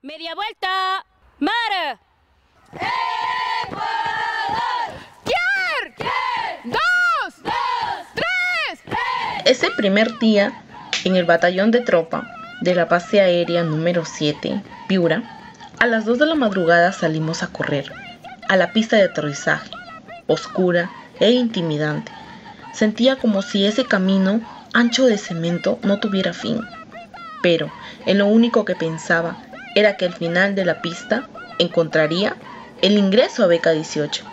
Media vuelta. Mar. ¡Dos! ¡Tres! Ese primer día, en el batallón de tropa de la base aérea número 7, Piura, a las 2 de la madrugada salimos a correr a la pista de aterrizaje, oscura e intimidante. Sentía como si ese camino ancho de cemento no tuviera fin. Pero en lo único que pensaba era que al final de la pista encontraría el ingreso a Beca 18.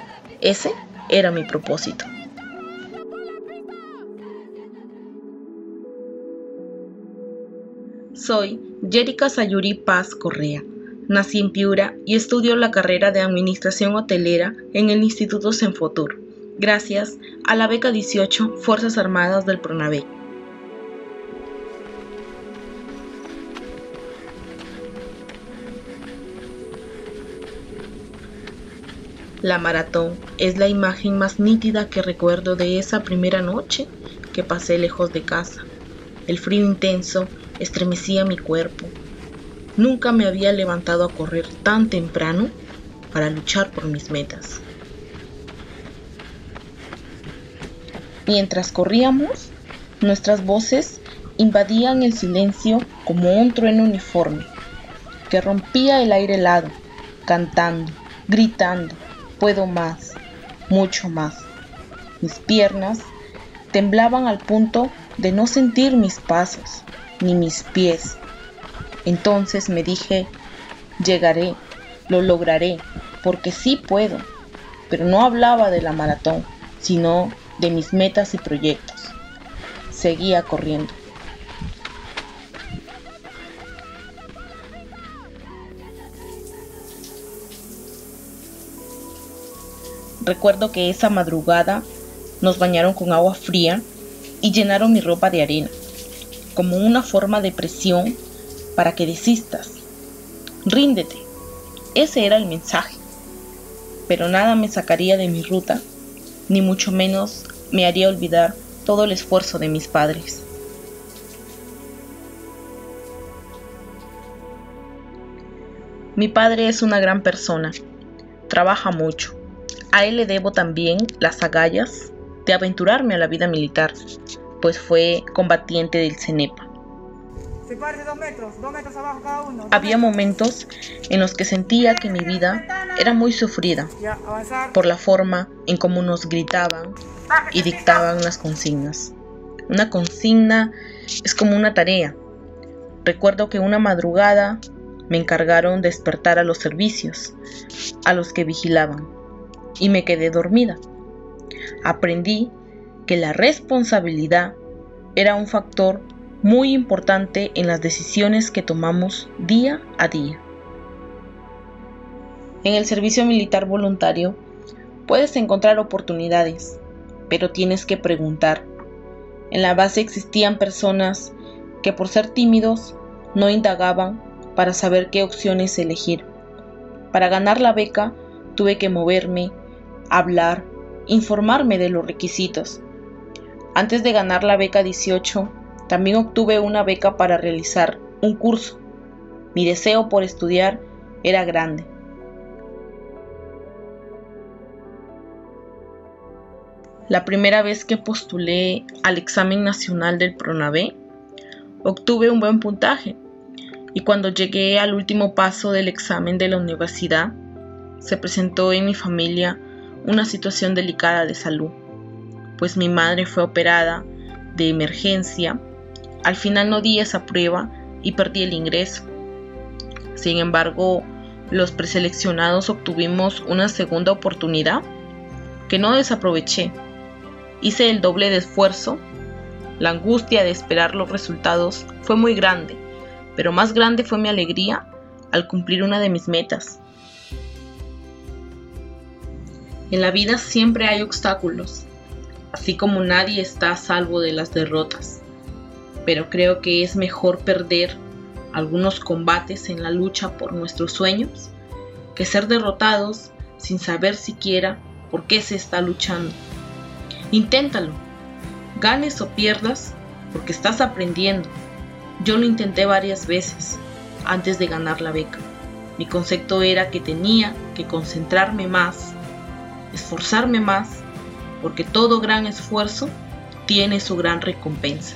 Ese era mi propósito. Soy Jerica Sayuri Paz Correa. Nací en Piura y estudio la carrera de Administración Hotelera en el Instituto Senfotur, gracias a la beca 18 Fuerzas Armadas del PRONAVE. La maratón es la imagen más nítida que recuerdo de esa primera noche que pasé lejos de casa. El frío intenso estremecía mi cuerpo. Nunca me había levantado a correr tan temprano para luchar por mis metas. Mientras corríamos, nuestras voces invadían el silencio como un trueno uniforme que rompía el aire helado, cantando, gritando, puedo más, mucho más. Mis piernas temblaban al punto de no sentir mis pasos ni mis pies. Entonces me dije, llegaré, lo lograré, porque sí puedo. Pero no hablaba de la maratón, sino de mis metas y proyectos. Seguía corriendo. Recuerdo que esa madrugada nos bañaron con agua fría y llenaron mi ropa de arena, como una forma de presión para que desistas. Ríndete. Ese era el mensaje. Pero nada me sacaría de mi ruta, ni mucho menos me haría olvidar todo el esfuerzo de mis padres. Mi padre es una gran persona, trabaja mucho. A él le debo también las agallas de aventurarme a la vida militar, pues fue combatiente del CENEPA. Había momentos en los que sentía que mi vida era muy sufrida por la forma en cómo nos gritaban y dictaban las consignas. Una consigna es como una tarea. Recuerdo que una madrugada me encargaron despertar a los servicios, a los que vigilaban, y me quedé dormida. Aprendí que la responsabilidad era un factor muy importante en las decisiones que tomamos día a día. En el servicio militar voluntario puedes encontrar oportunidades, pero tienes que preguntar. En la base existían personas que por ser tímidos no indagaban para saber qué opciones elegir. Para ganar la beca tuve que moverme, hablar, informarme de los requisitos. Antes de ganar la beca 18, también obtuve una beca para realizar un curso. Mi deseo por estudiar era grande. La primera vez que postulé al examen nacional del PRONAVE, obtuve un buen puntaje y cuando llegué al último paso del examen de la universidad, se presentó en mi familia una situación delicada de salud, pues mi madre fue operada de emergencia. Al final no di esa prueba y perdí el ingreso. Sin embargo, los preseleccionados obtuvimos una segunda oportunidad que no desaproveché Hice el doble de esfuerzo. La angustia de esperar los resultados fue muy grande, pero más grande fue mi alegría al cumplir una de mis metas. En la vida siempre hay obstáculos, así como nadie está a salvo de las derrotas, pero creo que es mejor perder algunos combates en la lucha por nuestros sueños que ser derrotados sin saber siquiera por qué se está luchando. Inténtalo. Ganes o pierdas, porque estás aprendiendo. Yo lo intenté varias veces antes de ganar la beca. Mi concepto era que tenía que concentrarme más, esforzarme más, porque todo gran esfuerzo tiene su gran recompensa.